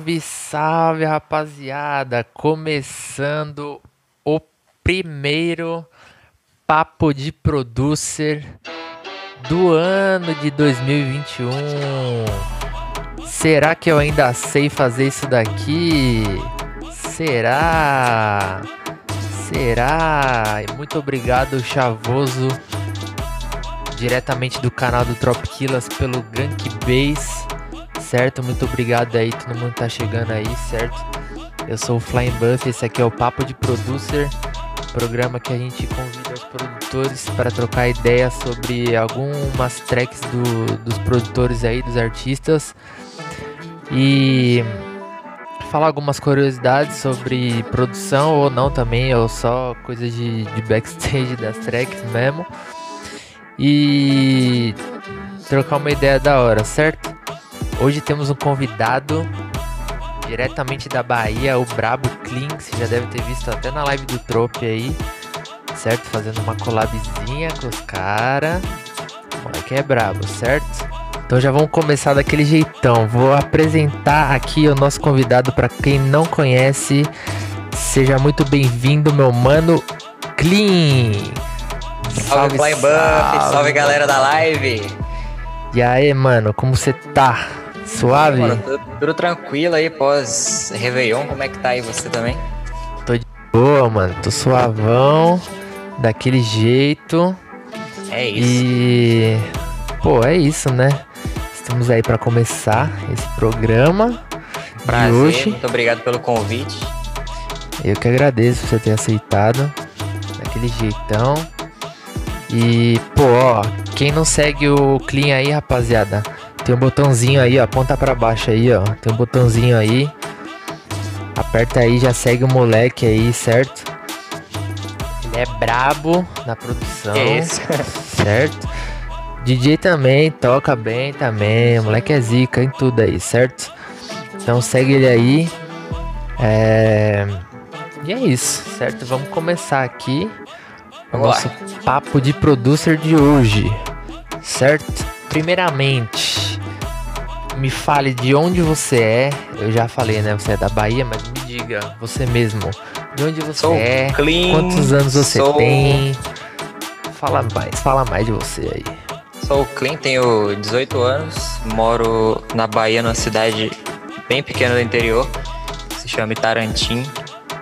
Salve, salve, rapaziada! Começando o primeiro papo de producer do ano de 2021. Será que eu ainda sei fazer isso daqui? Será? Será? Muito obrigado, Chavoso, diretamente do canal do Tropiquilas pelo Gank Base certo? Muito obrigado aí, todo mundo tá chegando aí, certo? Eu sou o Flying Buff, esse aqui é o Papo de Producer, programa que a gente convida os produtores para trocar ideias sobre algumas tracks do, dos produtores aí, dos artistas. E falar algumas curiosidades sobre produção ou não também, ou só coisas de, de backstage das tracks mesmo. E trocar uma ideia da hora, certo? Hoje temos um convidado diretamente da Bahia, o Brabo Clean, que você já deve ter visto até na live do Trope aí, certo? Fazendo uma collabzinha com os caras. que é brabo, certo? Então já vamos começar daquele jeitão. Vou apresentar aqui o nosso convidado para quem não conhece. Seja muito bem-vindo, meu mano Clean. Salve, salve Buff, salve galera da live. E aí, mano, como você tá? Suave? Mano, tudo, tudo, tranquilo aí pós Réveillon. Como é que tá aí você também? Tô de boa, mano. Tô suavão. Daquele jeito. É isso. E. Pô, é isso, né? Estamos aí para começar esse programa. Prazer, de hoje. muito obrigado pelo convite. Eu que agradeço você ter aceitado. Daquele jeitão. E, pô, ó, quem não segue o Clean aí, rapaziada, tem um botãozinho aí, ó. Aponta pra baixo aí, ó. Tem um botãozinho aí. Aperta aí, já segue o moleque aí, certo? Ele é brabo na produção. Isso. Certo? DJ também, toca bem também. O moleque é zica em tudo aí, certo? Então segue ele aí. É... E é isso, certo? Vamos começar aqui o nosso papo de producer de hoje, certo? Primeiramente, me fale de onde você é. Eu já falei, né? Você é da Bahia, mas me diga, você mesmo. De onde você sou é? Clean, quantos anos você sou... tem? Fala mais, fala mais de você aí. Sou o Clean, tenho 18 anos, moro na Bahia, numa cidade bem pequena do interior, se chama Itarantim,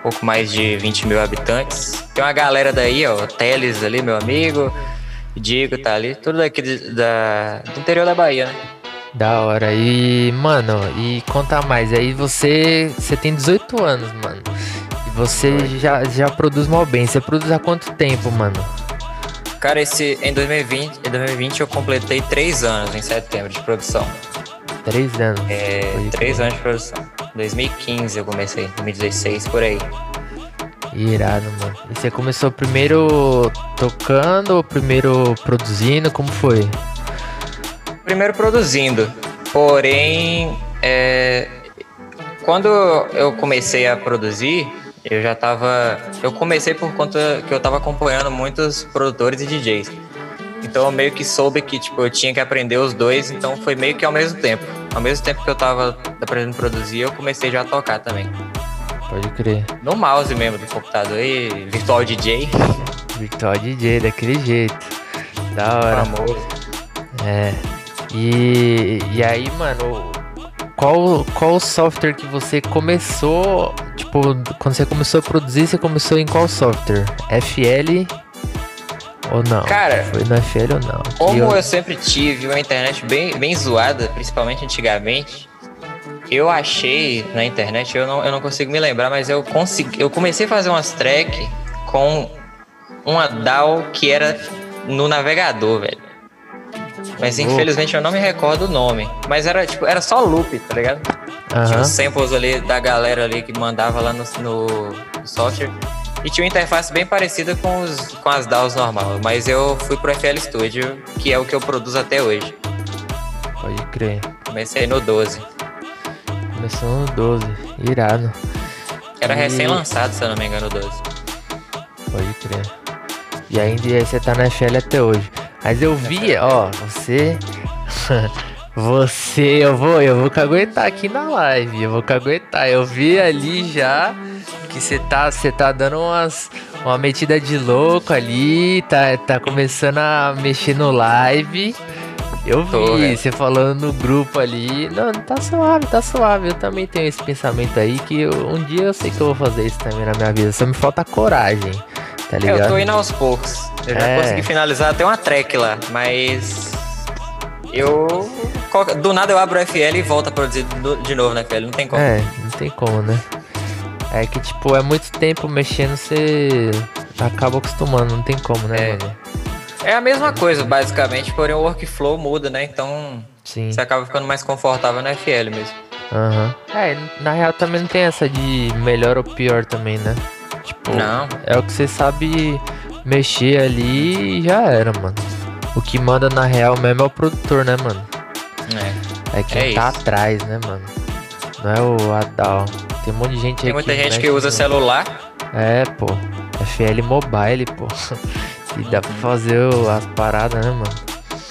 pouco mais de 20 mil habitantes. Tem uma galera daí, ó, Teles ali, meu amigo, Diego tá ali, tudo daqui da, do interior da Bahia, né? Da hora. E, mano, e conta mais. Aí você, você tem 18 anos, mano. E você já, já produz mal bem. Você produz há quanto tempo, mano? Cara, esse em 2020, em 2020 eu completei 3 anos em setembro de produção. 3 anos? É, 3 anos de produção. 2015 eu comecei, 2016 por aí. Irado, mano. E você começou primeiro tocando ou primeiro produzindo? Como foi? Primeiro produzindo. Porém, é, quando eu comecei a produzir, eu já estava. Eu comecei por conta que eu estava acompanhando muitos produtores e DJs. Então eu meio que soube que tipo, eu tinha que aprender os dois, então foi meio que ao mesmo tempo. Ao mesmo tempo que eu estava aprendendo a produzir, eu comecei já a tocar também. Pode crer. No mouse mesmo do computador aí, Virtual DJ. Virtual DJ, daquele jeito. Da hora. Famoso. É. E, e aí, mano, qual, qual software que você começou? Tipo, quando você começou a produzir, você começou em qual software? FL ou não? Cara, foi no FL ou não? Como eu... eu... sempre tive uma internet bem, bem zoada, principalmente antigamente, eu achei na internet, eu não, eu não consigo me lembrar, mas eu consegui, eu comecei a fazer umas track com uma DAW que era no navegador, velho. Mas infelizmente eu não me recordo o nome. Mas era tipo, era só loop, tá ligado? Uhum. Tinha os samples ali da galera ali que mandava lá no, no software. E tinha uma interface bem parecida com, os, com as DAWs normal. Mas eu fui pro FL Studio, que é o que eu produzo até hoje. Pode crer. Comecei no 12. Começou no 12, irado. Era e... recém-lançado, se eu não me engano, o 12. Pode crer. E ainda você tá na FL até hoje. Mas eu vi, ó, você. Você, eu vou, eu vou caguetar aqui na live, eu vou caguetar. Eu vi ali já que você tá, você tá dando umas uma metida de louco ali, tá, tá começando a mexer no live. Eu vi você falando no grupo ali. Não, tá suave, tá suave. Eu também tenho esse pensamento aí que eu, um dia eu sei que eu vou fazer isso também na minha vida. Só me falta coragem, tá ligado? É, eu tô indo aos poucos. Eu já é. consegui finalizar até uma track lá, mas eu. Do nada eu abro o FL e volto a produzir de novo na FL, não tem como. É, não tem como, né? É que, tipo, é muito tempo mexendo, você acaba acostumando, não tem como, né, é. mano? É a mesma coisa, basicamente, porém o workflow muda, né? Então Sim. você acaba ficando mais confortável na FL mesmo. Aham. Uhum. É, na real também não tem essa de melhor ou pior também, né? Tipo, não. é o que você sabe mexer ali e já era, mano. O que manda na real mesmo é o produtor, né, mano? É. É quem é tá isso. atrás, né, mano? Não é o Adal. Tem um monte de gente Tem muita gente que usa celular. É, pô. FL Mobile, pô. e dá pra fazer as paradas, né, mano?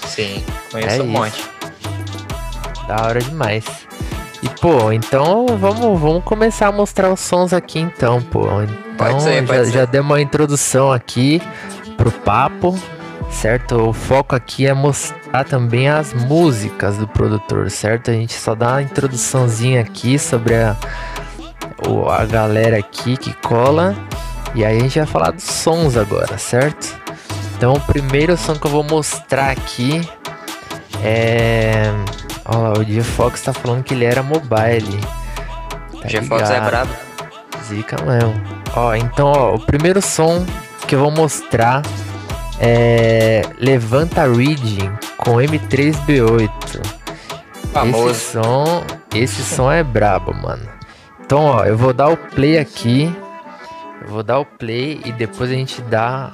Sim, conheço é um isso. monte. Da hora demais. E, pô, então vamos, vamos começar a mostrar os sons aqui, então, pô. Então, pode ser, pode já, ser. já deu uma introdução aqui pro papo, certo? O foco aqui é mostrar também as músicas do produtor, certo? A gente só dá uma introduçãozinha aqui sobre a, a galera aqui que cola. E aí a gente vai falar dos sons agora, certo? Então o primeiro som que eu vou mostrar aqui é. Ó, o G Fox tá falando que ele era mobile. Tá Fox é brabo. Zica mesmo. Ó, então ó, o primeiro som que eu vou mostrar é Levanta Reading com M3B8. Famoso. Esse som, esse som é brabo, mano. Então, ó, eu vou dar o play aqui. Eu vou dar o play e depois a gente dá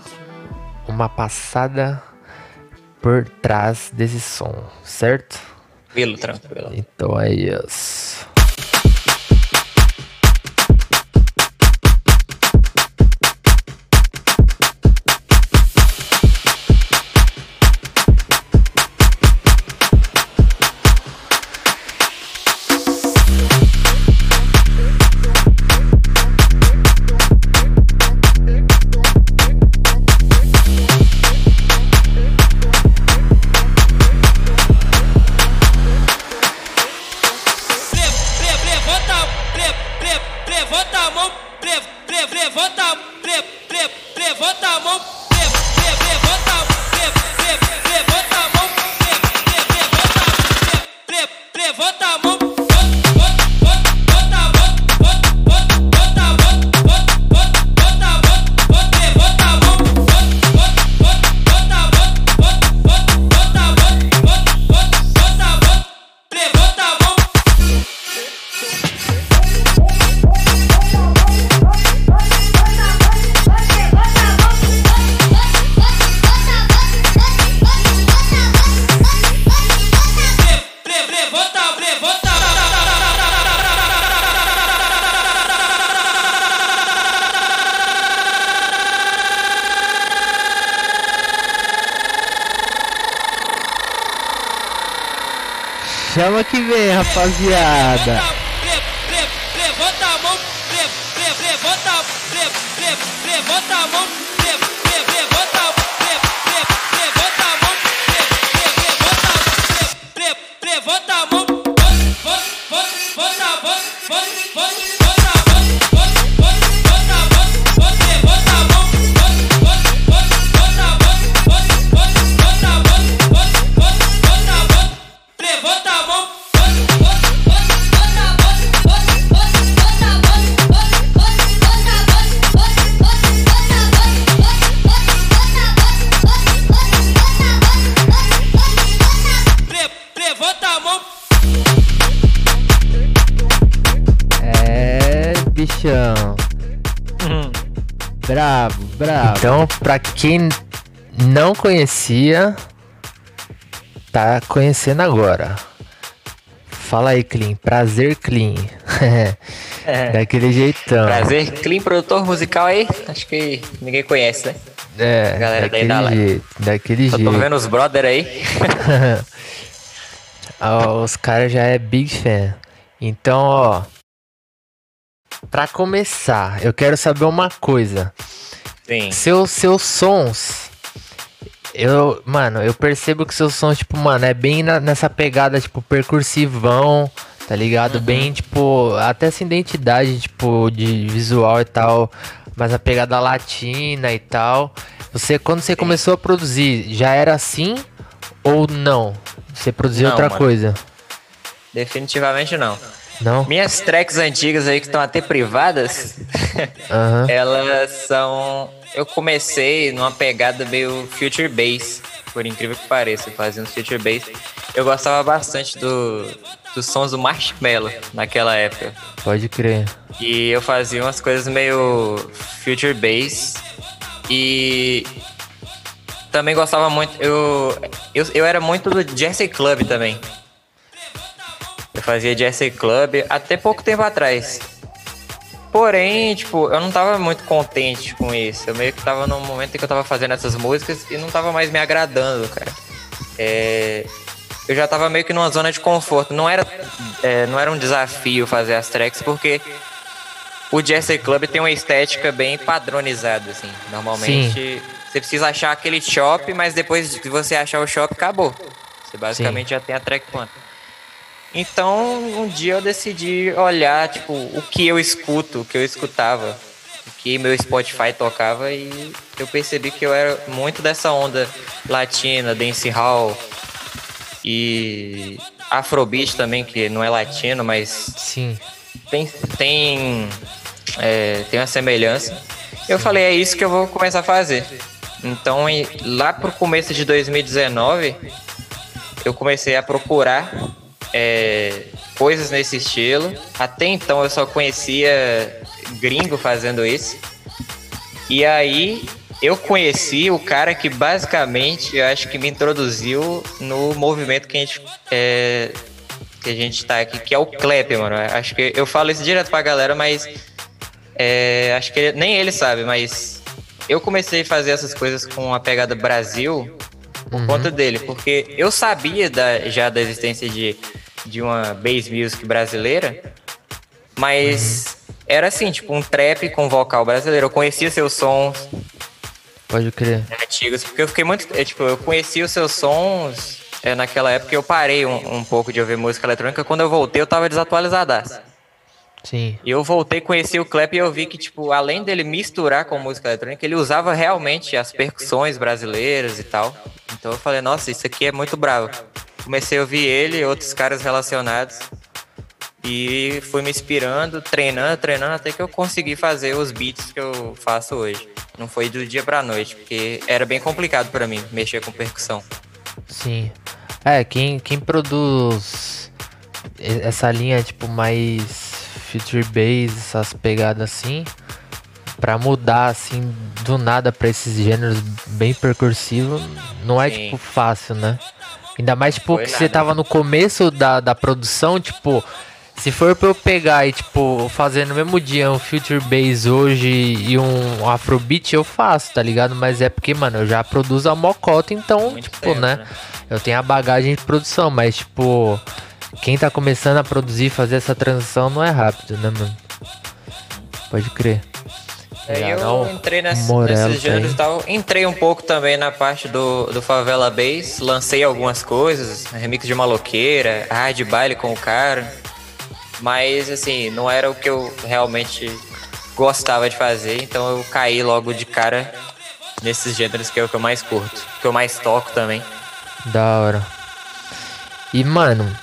uma passada por trás desse som, certo? Tranquilo, tranquilo. Então é isso. Chama que vem, rapaziada. Quem não conhecia, tá conhecendo agora. Fala aí, Clean. Prazer, Clean. é. Daquele jeitão. Prazer, Clean, produtor musical aí. Acho que ninguém conhece, né? É, galera daquele daí da jeito, daquele Só jeito. tô vendo os brother aí. Ah, os caras já é big fan. Então, ó. Pra começar, eu quero saber uma coisa. Sim. Seus, seus sons. Eu, mano, eu percebo que seus sons, tipo, mano, é bem na- nessa pegada, tipo, percursivão, tá ligado? Bem, tipo, até essa identidade, tipo, de visual e tal, mas a pegada latina e tal. Você, quando você começou a produzir, já era assim ou não? Você produziu Não, outra mano. coisa? Definitivamente não. Não? Minhas tracks antigas aí que estão até privadas, Aham. elas são. Eu comecei numa pegada meio future bass, por incrível que pareça, fazendo future bass. Eu gostava bastante do, dos sons do Marshmallow naquela época. Pode crer. E eu fazia umas coisas meio future bass. E também gostava muito. Eu, eu, eu era muito do Jesse Club também. Eu fazia Jesse Club até pouco tempo atrás. Porém, tipo, eu não tava muito contente com isso. Eu meio que tava num momento em que eu tava fazendo essas músicas e não tava mais me agradando, cara. É, eu já tava meio que numa zona de conforto. Não era, é, não era um desafio fazer as tracks, porque o Jesse Club tem uma estética bem padronizada, assim. Normalmente, você precisa achar aquele shop, mas depois de você achar o shop, acabou. Você basicamente já tem a track pronta. Então, um dia eu decidi olhar, tipo, o que eu escuto, o que eu escutava, o que meu Spotify tocava e eu percebi que eu era muito dessa onda latina, dancehall e afrobeat também, que não é latino, mas Sim. tem, tem, é, tem uma semelhança. Eu falei, é isso que eu vou começar a fazer. Então, lá pro começo de 2019, eu comecei a procurar é, coisas nesse estilo. Até então eu só conhecia gringo fazendo isso. E aí eu conheci o cara que basicamente eu acho que me introduziu no movimento que a gente é, que a gente tá aqui, que é o clap, mano. Acho que eu falo isso direto pra galera, mas é, acho que ele- nem ele sabe, mas eu comecei a fazer essas coisas com a pegada Brasil por conta dele, porque eu sabia da- já da existência de, de uma bass music brasileira, mas era assim, tipo um trap com vocal brasileiro. Eu conhecia seus sons Pode crer. antigos, porque eu fiquei muito. é, tipo, eu conhecia os seus sons é, naquela época eu parei um, um pouco de ouvir música eletrônica. Quando eu voltei, eu tava desatualizadaço. Sim. E eu voltei, conheci o Clap e eu vi que, tipo, além dele misturar com música eletrônica, ele usava realmente as percussões brasileiras e tal. Então eu falei, nossa, isso aqui é muito bravo. Comecei a ouvir ele e outros caras relacionados. E fui me inspirando, treinando, treinando, até que eu consegui fazer os beats que eu faço hoje. Não foi do dia pra noite, porque era bem complicado pra mim mexer com percussão. Sim. É, quem, quem produz essa linha, tipo, mais future bass, essas pegadas assim, pra mudar, assim, do nada pra esses gêneros bem percursivos, não é, Sim. tipo, fácil, né? Ainda mais, tipo, Foi que nada. você tava no começo da, da produção, tipo, se for pra eu pegar e, tipo, fazer no mesmo dia um future bass hoje e um afrobeat, eu faço, tá ligado? Mas é porque, mano, eu já produzo a mocota, então, Muito tipo, tempo, né? né? Eu tenho a bagagem de produção, mas, tipo, quem tá começando a produzir, fazer essa transição não é rápido, né, mano? Pode crer. Já eu um entrei nesses gêneros e tal. Entrei um pouco também na parte do, do Favela Bass. Lancei algumas coisas, remix de maloqueira, hard baile com o cara. Mas, assim, não era o que eu realmente gostava de fazer. Então eu caí logo de cara nesses gêneros que é o que eu mais curto. Que eu mais toco também. Da hora. E, mano,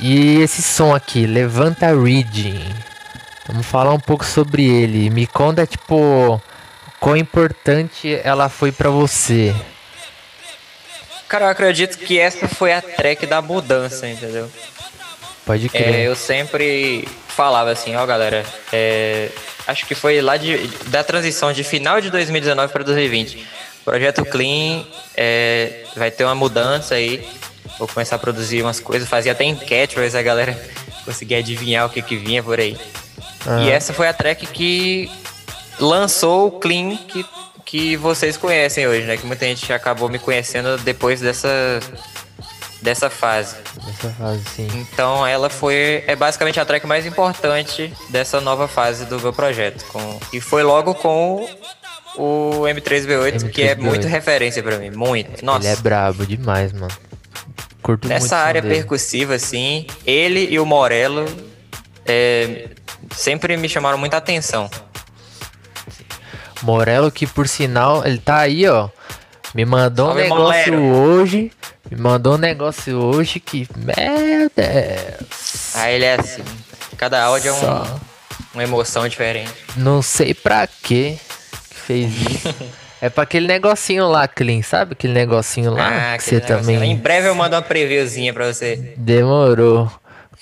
e esse som aqui, Levanta Reading. Vamos falar um pouco sobre ele. Me conta, tipo, quão importante ela foi pra você. Cara, eu acredito que essa foi a track da mudança, entendeu? Pode É, crer. eu sempre falava assim, ó galera, é, acho que foi lá de, da transição de final de 2019 para 2020. Projeto Clean é, vai ter uma mudança aí. Vou começar a produzir umas coisas, fazia até enquete pra ver se a galera conseguia adivinhar o que que vinha por aí. Ah. E essa foi a track que lançou o Clean que, que vocês conhecem hoje, né? Que muita gente acabou me conhecendo depois dessa dessa fase. Dessa fase, sim. Então ela foi é basicamente a track mais importante dessa nova fase do meu projeto. Com, e foi logo com o M3B8, M3B8. que é muito referência para mim, muito. Nossa. Ele é brabo demais, mano. Curto Nessa área percussiva, assim, ele e o Morello é, sempre me chamaram muita atenção. Morello, que por sinal, ele tá aí, ó. Me mandou Salve, um negócio hoje. Me mandou um negócio hoje que. Meu Deus. Ah, ele é assim. Cada áudio é um, uma emoção diferente. Não sei pra quê que fez isso. É pra aquele negocinho lá, Clean, sabe? Aquele negocinho lá ah, que você também. Em breve eu mando uma previewzinha pra você. Demorou.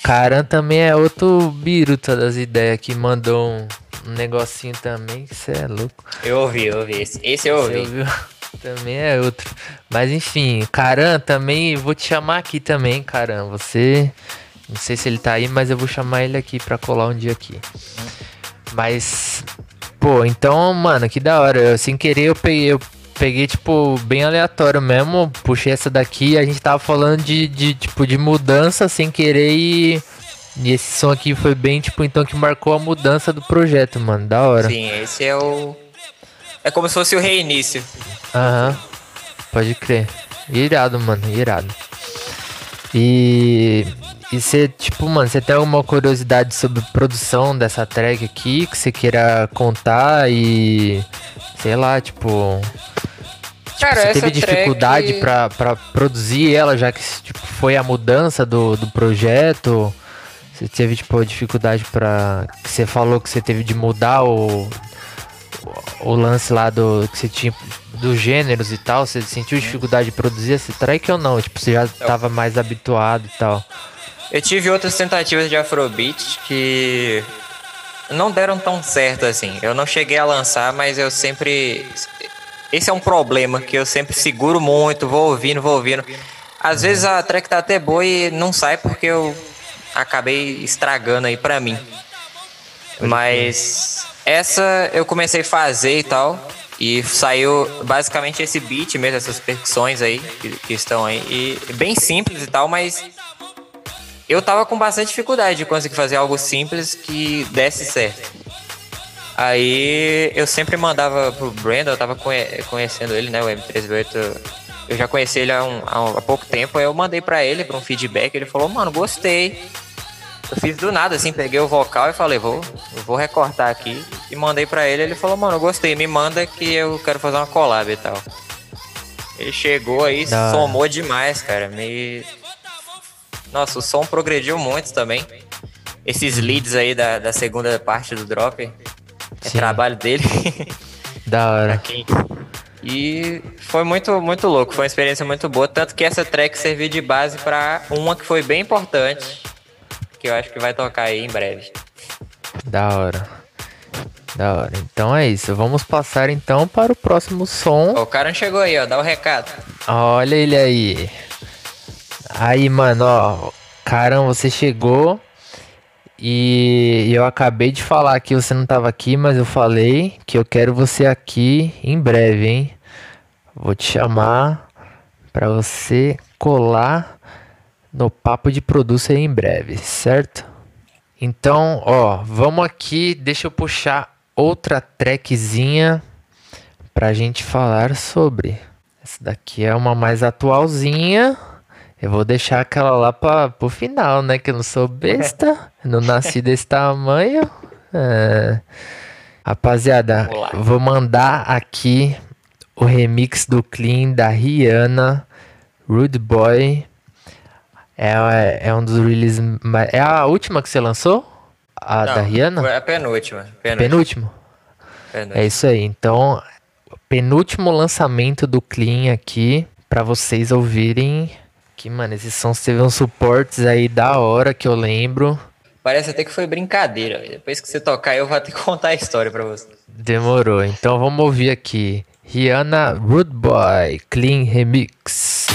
Caran também é outro biruta das ideias que mandou um, um negocinho também, que você é louco. Eu ouvi, eu ouvi. Esse, esse eu ouvi. Também é outro. Mas enfim, Caran também, vou te chamar aqui também, Caran. Você. Não sei se ele tá aí, mas eu vou chamar ele aqui pra colar um dia aqui. Mas. Pô, então, mano, que da hora. Eu, sem querer eu peguei, eu peguei, tipo, bem aleatório mesmo. Puxei essa daqui. A gente tava falando de, de tipo, de mudança sem querer e. E esse som aqui foi bem, tipo, então que marcou a mudança do projeto, mano. Da hora. Sim, esse é o. É como se fosse o reinício. Aham. Pode crer. Irado, mano. Irado. E. E você, tipo, mano, você tem alguma curiosidade sobre produção dessa track aqui que você queira contar e. Sei lá, tipo. Tipo Cara, você teve dificuldade track... pra, pra produzir ela, já que tipo, foi a mudança do, do projeto? Você teve, tipo, dificuldade pra. Que você falou que você teve de mudar o. O lance lá do. Que você tinha. Dos gêneros e tal. Você sentiu dificuldade de produzir esse track ou não? Tipo, você já tava mais habituado e tal? Eu tive outras tentativas de Afrobeat que não deram tão certo assim. Eu não cheguei a lançar, mas eu sempre. Esse é um problema que eu sempre seguro muito, vou ouvindo, vou ouvindo. Às vezes a track tá até boa e não sai porque eu acabei estragando aí pra mim. Mas essa eu comecei a fazer e tal. E saiu basicamente esse beat mesmo, essas percussões aí que, que estão aí. E bem simples e tal, mas eu tava com bastante dificuldade de conseguir fazer algo simples que desse certo. Aí eu sempre mandava pro Brandon, eu tava conhecendo ele, né, o M38. Eu já conheci ele há, um, há pouco tempo, aí eu mandei para ele para um feedback, ele falou, mano, gostei. Eu fiz do nada, assim, peguei o vocal e falei, vou, vou recortar aqui. E mandei para ele, ele falou, mano, gostei, me manda que eu quero fazer uma collab e tal. Ele chegou aí, Não. somou demais, cara. Me nossa, o som progrediu muito também. Esses leads aí da, da segunda parte do drop. É Sim. trabalho dele. Da hora. E foi muito, muito louco. Foi uma experiência muito boa. Tanto que essa track serviu de base para uma que foi bem importante. Que eu acho que vai tocar aí em breve. Da hora. Da hora. Então é isso. Vamos passar então para o próximo som. O cara chegou aí, ó. Dá o um recado. Olha ele aí. Aí, mano, ó. Caramba, você chegou. E eu acabei de falar que você não tava aqui, mas eu falei que eu quero você aqui em breve, hein? Vou te chamar para você colar no papo de produção em breve, certo? Então, ó, vamos aqui, deixa eu puxar outra trackzinha pra gente falar sobre. Essa daqui é uma mais atualzinha. Eu vou deixar aquela lá para pro final, né? Que eu não sou besta, não nasci desse tamanho. É. Rapaziada, vou mandar aqui o remix do Clean da Rihanna, Rude Boy. É, é um dos releases. É a última que você lançou? A não, da Rihanna? É a penúltima. Penúltimo. penúltimo. É isso aí. Então, penúltimo lançamento do Clean aqui para vocês ouvirem que, mano, esses sons teve uns suportes aí da hora que eu lembro. Parece até que foi brincadeira. Depois que você tocar, eu vou ter que contar a história pra você. Demorou. Então vamos ouvir aqui. Rihanna Rude Boy Clean Remix.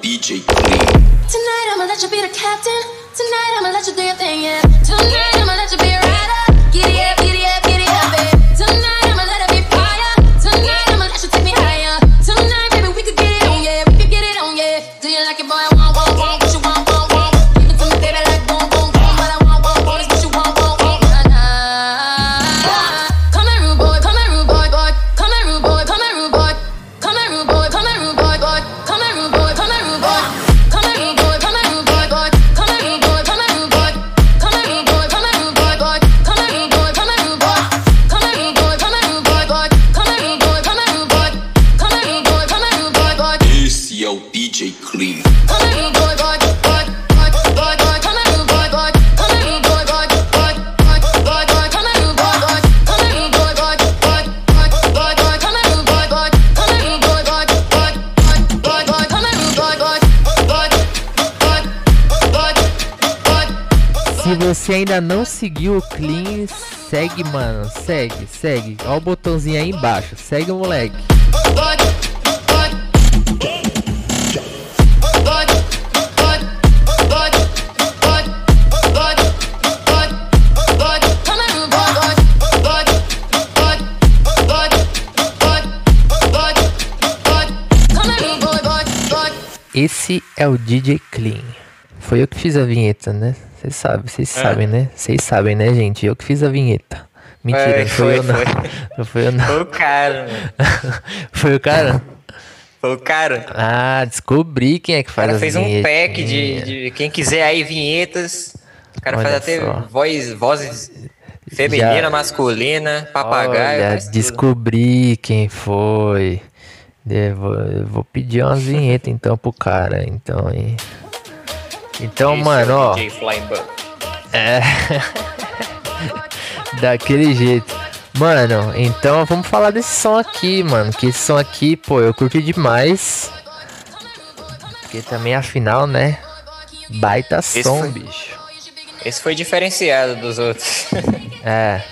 DJ Clean. Tonight I'ma let you be the captain. Tonight I'ma let you do your thing, yeah. Tonight I'ma let you ainda não seguiu o Clean, segue, mano. Segue, segue. Ó o botãozinho aí embaixo. Segue o moleque. Esse é o DJ Clean. Foi eu que fiz a vinheta, né? Vocês sabem, vocês É. sabem, né? Vocês sabem, né, gente? Eu que fiz a vinheta. Mentira, É, não foi, foi, eu não. foi. Não foi eu não. Foi o cara. Foi o cara? Foi o cara. Ah, descobri quem é que O faz cara as fez um pack de, de quem quiser aí vinhetas. O cara Olha faz até só. voz, vozes feminina, Já- masculina, papagaio. Olha, faz tudo. descobri quem foi. Eu vou, eu vou pedir umas vinhetas então pro cara, então, hein? Então, Esse mano, é ó, DJ Flying é daquele jeito. Mano, então vamos falar desse som aqui, mano, que esse som aqui, pô, eu curti demais. Porque também afinal, né? Baita Esse som, foi- bicho. Esse foi diferenciado dos outros. É.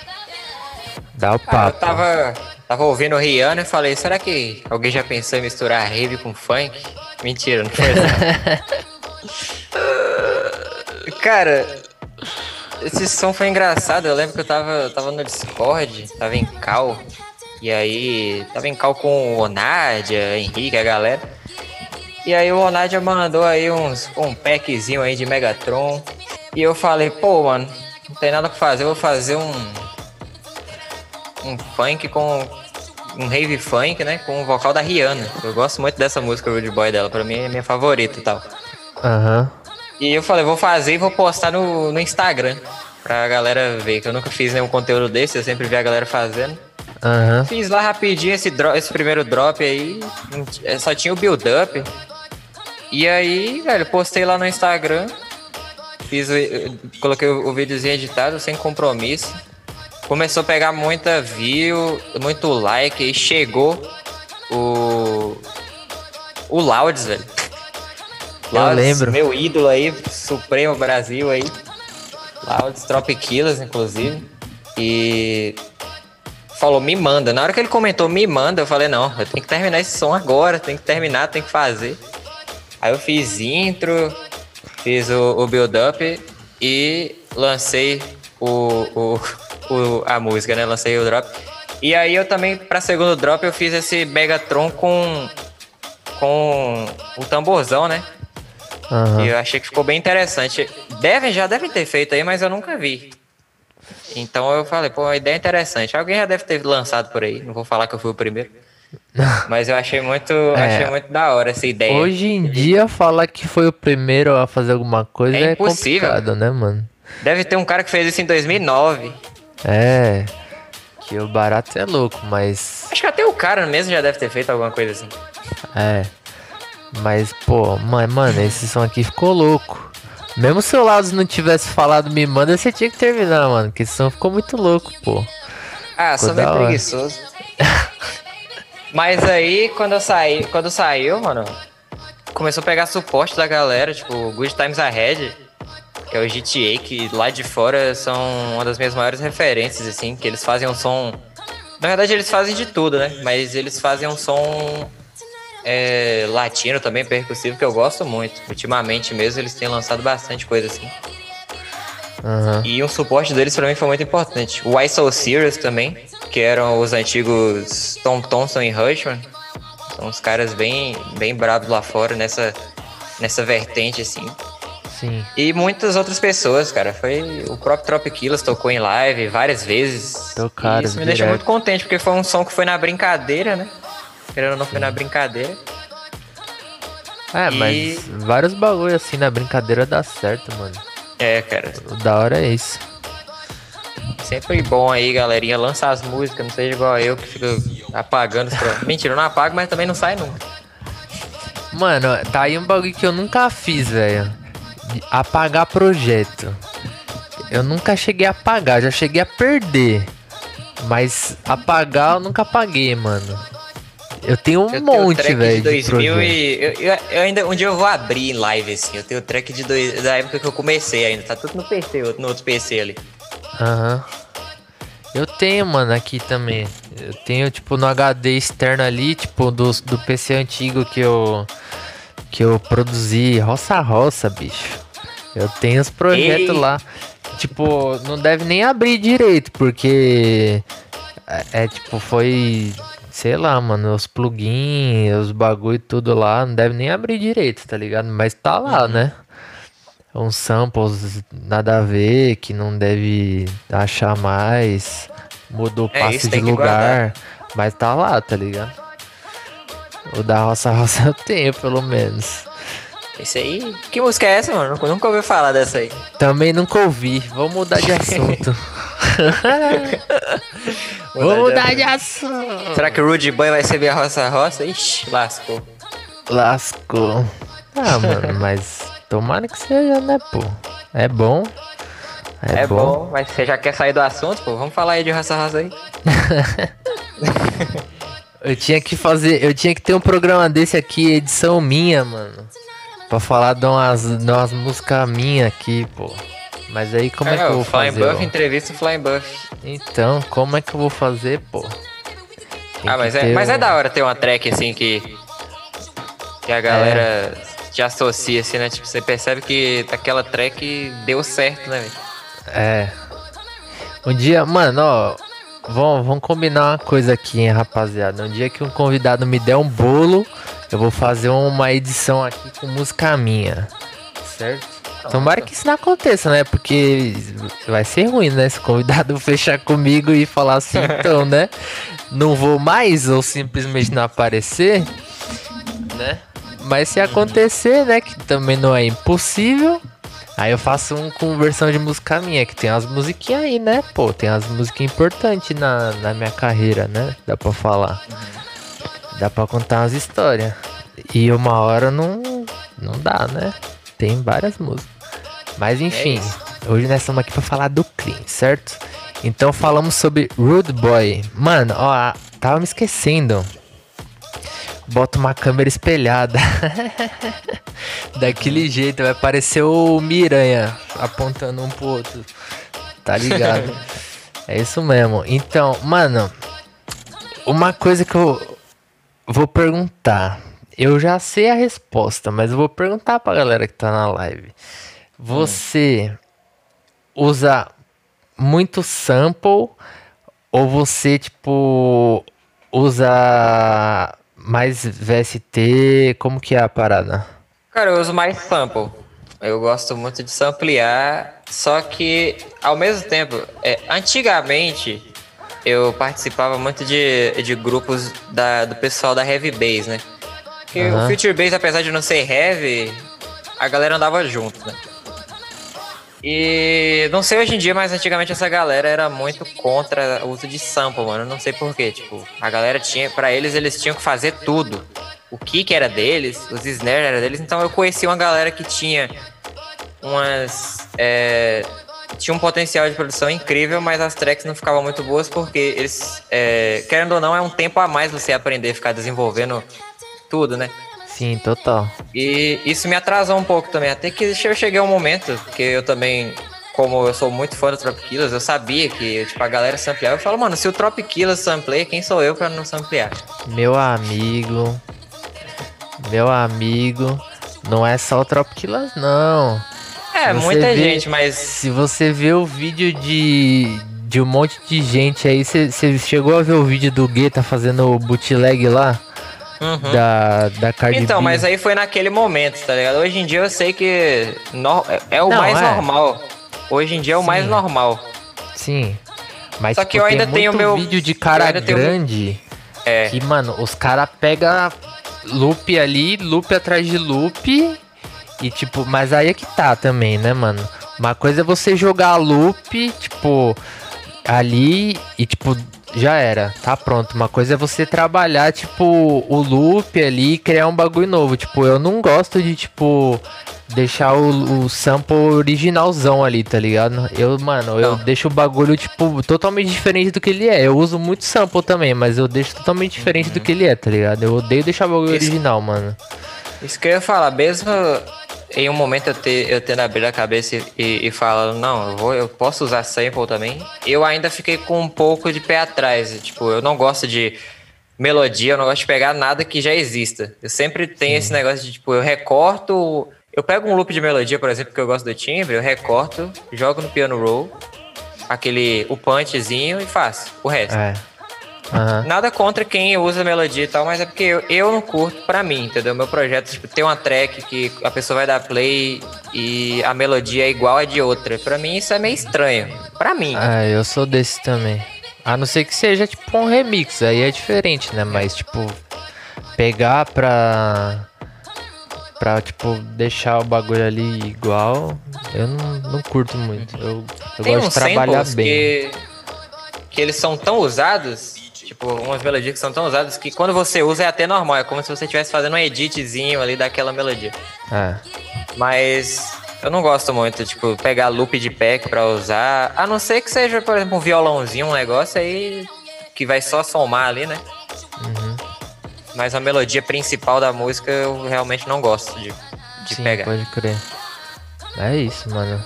Dá o Cara, eu papo. tava, tava ouvindo o Rihanna e falei, será que alguém já pensou em misturar rave com funk? Mentira, não foi. Cara, esse som foi engraçado. Eu lembro que eu tava, tava no Discord, tava em cal. E aí, tava em cal com o Onádia, Henrique, a galera. E aí o Onádia mandou aí uns, um packzinho aí de Megatron. E eu falei, pô, mano, não tem nada pra fazer, eu vou fazer um um funk com um rave funk, né, com o vocal da Rihanna. Eu gosto muito dessa música Rude Boy dela, pra mim é minha favorita e tal. Aham. E eu falei, vou fazer e vou postar no, no Instagram pra galera ver, que eu nunca fiz nenhum conteúdo desse, eu sempre vi a galera fazendo. Aham. Fiz lá rapidinho esse, dro- esse primeiro drop aí, é, só tinha o build up. E aí, velho, postei lá no Instagram, fiz coloquei o, o videozinho editado sem compromisso. Começou a pegar muita view, muito like, e chegou o o Louds, velho. Eu Louds, lembro. meu ídolo aí, Supremo Brasil aí. Louds, Tropiquilas, inclusive. E falou, me manda. Na hora que ele comentou, me manda, eu falei, não, eu tenho que terminar esse som agora, tem que terminar, tem que fazer. Aí eu fiz intro, fiz o, o build-up e lancei o, o, o- a música, né? Lancei o drop. E aí eu também, pra segundo drop, eu fiz esse Megatron com, com o tamborzão, né? Aham. E eu achei que ficou bem interessante. Devem, já devem ter feito aí, mas eu nunca vi. Então eu falei, pô, uma ideia interessante. Alguém já deve ter lançado por aí. Não vou falar que eu fui o primeiro. Mas eu achei muito, achei muito da hora essa ideia. Hoje em dia, falar que foi o primeiro a fazer alguma coisa É é, impossível. complicado, né, mano? Deve ter um cara que fez isso em 2009. É. Que o barato é louco, mas. Acho que até o cara mesmo já deve ter feito alguma coisa assim. É. Mas, pô, mano, mano, esse som aqui ficou louco. Mesmo se o Lados não tivesse falado me manda, você tinha que terminar, mano. Que esse som ficou muito louco, pô. Ah, sou Ficou meio da hora. preguiçoso. Mas aí, quando eu saí, quando saiu, mano, começou a pegar suporte da galera, tipo, Good Times Ahead, que é o GTA, que lá de fora são uma das minhas maiores referências, assim, que eles fazem um som. Na verdade, eles fazem de tudo, né? Mas eles fazem um som é, latino também, percussivo, que eu gosto muito. Ultimamente mesmo, eles têm lançado bastante coisa assim. Aham. E um suporte deles pra mim foi muito importante. O I So Serious também, que eram os antigos Tom Thompson e Rushman. São uns caras bem, bem bravos lá fora nessa, nessa vertente, assim. Sim. E muitas outras pessoas, cara. Foi o próprio Trop Killers tocou em live várias vezes. Tocaram E isso me deixa direto. muito contente, porque foi um som que foi na brincadeira, né? Querendo ou não, foi na brincadeira. É, E- mas vários bagulho assim na brincadeira dá certo, mano. É, cara. O da hora é isso. Sempre bom aí, galerinha. Lança as músicas, não seja igual eu que fica apagando Mentira, eu não apago, mas também não sai nunca. Mano, tá aí um bagulho que eu nunca fiz, velho. Apagar projeto. Eu nunca cheguei a apagar, já cheguei a perder. Mas apagar eu nunca apaguei, mano. Eu tenho um Eu tenho o monte, track velho. de de 2000 projeto. e. Eu, eu- eu ainda. Um dia eu vou abrir em live, assim. Eu tenho o track de dois, da época que eu comecei ainda. Tá tudo no PC, no outro PC ali. Aham. Eu tenho, mano, aqui também. Eu tenho, tipo, no HD externo ali, tipo, do, do PC antigo que eu. Que eu produzi roça roça, bicho. Eu tenho os projetos Ei. lá. Tipo, não deve nem abrir direito, porque. É, é, tipo, foi. Sei lá, mano, os plugins, os bagulho tudo lá, não deve nem abrir direito, tá ligado? Mas tá lá, né? uns samples nada a ver, que não deve achar mais. Mudou o É, passe de lugar. Mas tá lá, tá ligado? O da Roça Roça eu tenho, pelo menos. Esse aí. Que música é essa, mano? Nunca- ouvi falar dessa aí. Também nunca ouvi. Vamos mudar de assunto. Vamos Mudar de assunto. Será que o Rude Boy vai ser minha roça-roça? Ixi, lascou. Lascou. Ah, mano, mas tomara que seja, né, pô? É bom. É, É, bom. mas você já quer sair do assunto, pô? Vamos falar aí de roça-roça aí. Eu tinha que fazer, eu tinha que ter um programa desse aqui, edição minha, mano. Pra falar de umas, de umas músicas minhas aqui, pô. Mas aí como é, que eu vou Flying fazer? Buff, ó? entrevista Flying Buff. Então, como é que eu vou fazer, pô? Tem ah, mas é, mas é um- da hora ter uma track assim que. Que a galera É. te associa, assim, né? Tipo, você percebe que aquela track deu certo, né, velho? É. Um dia, mano, ó. Vamos, vamos combinar uma coisa aqui, hein, rapaziada. Um dia que um convidado me der um bolo, eu vou fazer uma edição aqui com música minha. Certo? Tomara que isso não aconteça, né? Porque vai ser ruim, né? Se o convidado fechar comigo e falar assim, então, né? Não vou mais ou simplesmente não aparecer, né? Mas se acontecer, né? Que também não é impossível. Aí eu faço um com versão de música minha, que tem umas musiquinhas aí, né? Pô, tem umas musiquinhas importantes na, na minha carreira, né? Dá pra falar. Dá pra contar umas histórias. E uma hora não, não dá, né? Tem várias músicas. Mas enfim, hoje nós estamos aqui pra falar do Clean, certo? Então falamos sobre Rude Boy. Mano, ó, tava me esquecendo. Bota uma câmera espelhada. Daquele jeito, vai parecer o Miranha apontando um pro outro. Tá ligado? é isso mesmo. Então, mano, uma coisa que eu vou perguntar. Eu já sei a resposta, mas eu vou perguntar pra galera que tá na live. Você usa muito sample ou você, tipo, usa mais VST? Como que é a parada? Cara, eu uso mais sample. Eu gosto muito de samplear, só que ao mesmo tempo, é, antigamente eu participava muito de, de grupos da, do pessoal da Heavy Bass, né? Porque Aham. o Future Bass, apesar de não ser heavy, a galera andava junto, né? E não sei hoje em dia, mas antigamente essa galera era muito contra o uso de sample, mano. Eu Não sei porquê. Tipo, a galera tinha. Pra eles, eles tinham que fazer tudo. O kick era deles, os snare era deles. Então eu conheci uma galera que tinha umas. é, tinha um potencial de produção incrível, mas as tracks não ficavam muito boas porque eles, é, querendo ou não, é um tempo a mais você aprender a ficar desenvolvendo tudo, né? Sim, total. E isso me atrasou um pouco também, até que eu cheguei a um momento que eu também, como eu sou muito fã do Trop Killers, eu sabia que tipo, a galera sampleava. Eu falo, mano, se o Trop Killers sampleia, quem sou eu pra não samplear? Meu amigo. Meu amigo. Não é só o Tropiquilas, não. É, Você muita vê- gente, mas Se você vê o vídeo de, de um monte de gente aí, você chegou a ver o vídeo do Guetta fazendo o bootleg lá? Uhum. Da, da Cardi Então, B? mas aí foi naquele momento, tá ligado? Hoje em dia eu sei que no- é- é o Não, mais é. normal. Hoje em dia é o mais Sim. normal. Sim. Mas Só tipo, que eu ainda tenho meu- vídeo de cara ainda tenho- grande É. que, mano, os caras pegam loop ali, loop atrás de loop e, tipo, mas aí é que tá também, né, mano? Uma coisa é você jogar loop, tipo, ali e, tipo, já era, tá pronto. Uma coisa é você trabalhar, tipo, o loop ali e criar um bagulho novo. Tipo, eu não gosto de, tipo, deixar o, o sample originalzão ali, tá ligado? Eu, mano, eu Não. deixo o bagulho, tipo, totalmente diferente do que ele é. Eu uso muito sample também, mas eu deixo totalmente diferente do que ele é, tá ligado? Eu odeio deixar o bagulho original, mano. Isso que eu ia falar, mesmo em um momento eu, ter, eu tendo abrido a cabeça e, e, falando, não, eu, vou, eu posso usar sample também, eu ainda fiquei com um pouco de pé atrás. Tipo, eu não gosto de melodia, eu não gosto de pegar nada que já exista. Eu sempre tenho esse negócio de, tipo, eu recorto. Eu pego um loop de melodia, por exemplo, que eu gosto do timbre, eu recorto, jogo no piano roll, aquele, o punchzinho e faço o resto. É. Aham. Nada contra quem usa melodia e tal, mas é porque eu, eu não curto pra mim, entendeu? Meu projeto, tipo, tem uma track que a pessoa vai dar play e a melodia é igual a de outra. Pra mim isso é meio estranho. Pra mim. Ah, eu sou desse também. A não ser que seja tipo um remix, aí é diferente, né? Mas tipo, pegar pra. pra tipo, deixar o bagulho ali igual, eu não, não curto muito. Eu, eu gosto de trabalhar bem. que, que eles são tão usados, tipo, umas melodias que são tão usadas que quando você usa é até normal. É como se você estivesse fazendo um editzinho ali daquela melodia. É. Mas eu não gosto muito, tipo, pegar loop de pack pra usar. A não ser que seja, por exemplo, um violãozinho, um negócio aí que vai só somar ali, né? Uhum. Mas a melodia principal da música eu realmente não gosto de, de Sim, pegar. pode crer. É isso, mano.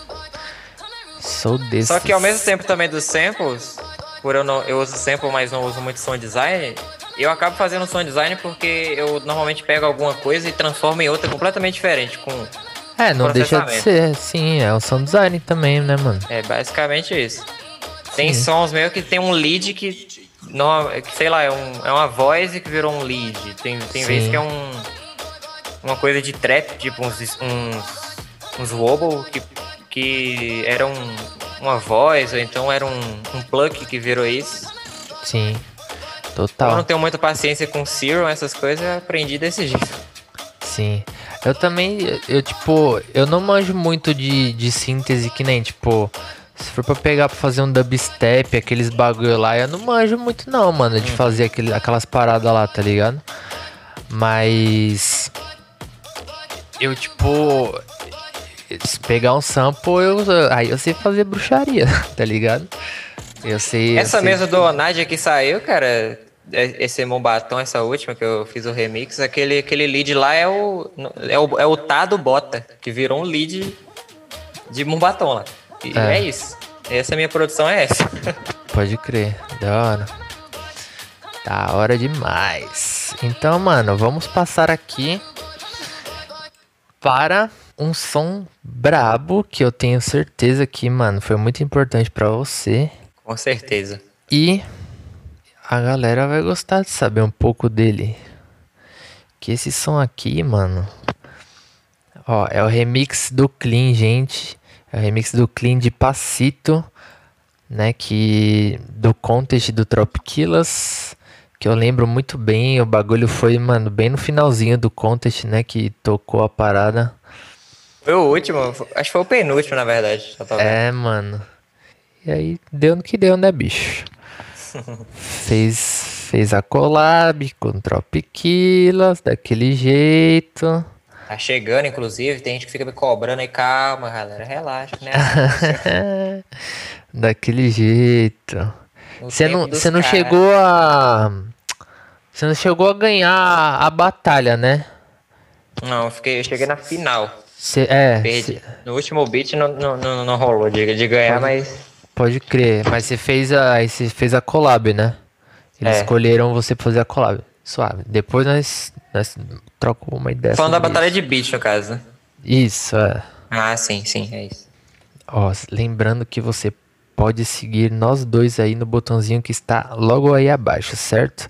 Sou desse. Só que ao mesmo tempo também dos samples, por eu não eu uso sample, mas não uso muito som design, eu acabo fazendo som design porque eu normalmente pego alguma coisa e transformo em outra completamente diferente. Com, É, não deixa de ser. Sim, é o sound design também, né, mano? é basicamente isso. Tem Sim. sons meio que tem um lead que, não, que sei lá, é, um, é uma voz que virou um lead. Tem, tem Sim. vezes que é um, uma coisa de trap, tipo uns, uns, uns wobble que, que era um, uma voz, ou então era um, um plug que virou isso. Sim. Eu não Total. tenho muita paciência com Zero, essas coisas, eu aprendi desse jeito. Sim. Eu também, eu tipo, eu não manjo muito de, de síntese que nem, tipo, se for pra pegar pra fazer um dubstep, aqueles bagulho lá, eu não manjo muito não, mano, de fazer aquele, aquelas paradas lá, tá ligado? Mas eu tipo se pegar um sample, eu, aí eu sei fazer bruxaria, tá ligado? Eu sei. eu Essa sei- mesa do Onadia que saiu, cara, é- esse Mombatom, essa última que eu fiz o remix, aquele, aquele lead lá é o, é o, é o Tado Bota, que virou um lead de Mombatom lá. E É. é. isso. Essa minha produção é essa. Pode crer, da hora. Da hora demais. Então, mano, vamos passar aqui para um som brabo que eu tenho certeza que, mano, foi muito importante pra você. Com certeza. E a galera vai gostar de saber um pouco dele. Que esse som aqui, mano. Ó, é o remix do Clean, gente. É o remix do Clean de Passito, né? Que do contest do Tropiquilas. Que eu lembro muito bem. O bagulho foi, mano, bem no finalzinho do contest, né? Que tocou a parada. Foi o último, acho que foi o penúltimo, na verdade. É, mano. E aí deu no que deu, né, bicho? fez, fez a collab com Tropiquilas, daquele jeito. Tá chegando, inclusive, tem gente que fica me cobrando aí. Calma, galera, relaxa, né? Daquele jeito. Você não, você não chegou a. Você não chegou a ganhar a batalha, né? Não, eu, fiquei, eu cheguei na final. Cê, é, cê- No último beat não, não, não, não rolou de, de ganhar, mas. pode crer. Mas você fez a. Você fez a collab, né? Eles É. escolheram você pra fazer a collab. Suave. Depois nós, nós trocamos uma ideia. Falando da sobre batalha de beat, no caso, né? Isso, é. Ah, sim, sim, é isso. Ó, lembrando que você pode seguir nós dois aí no botãozinho que está logo aí abaixo, certo?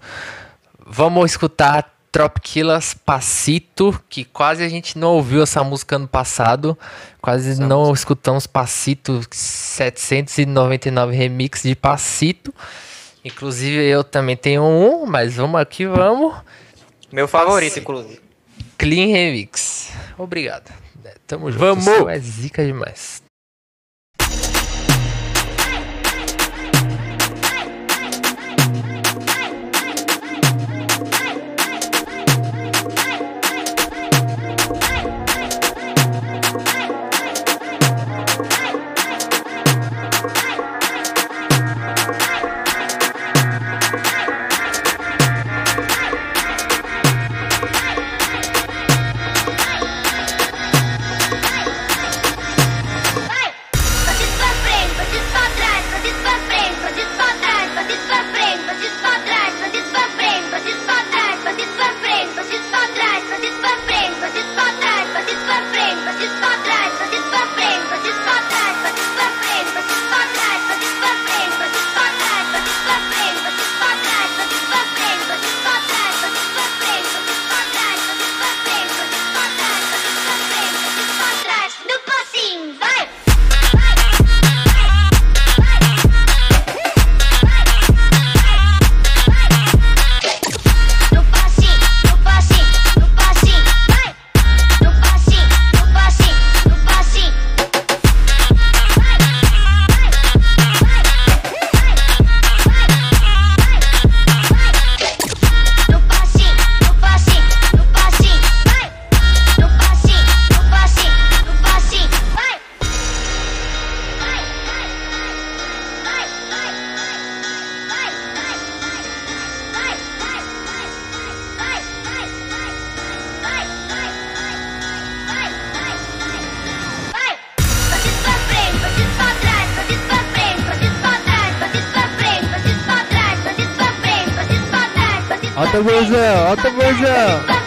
Vamos escutar Tropquilas Passito, que quase a gente não ouviu essa música ano passado. Quase não escutamos Passito 799 remix de Passito. Inclusive eu também tenho um, mas vamos aqui, vamos. Meu favorito, inclusive. Clean Remix. Obrigado. É, Tamo junto. Vamos! O seu É zica demais. tamborzão, ó o tamborzão.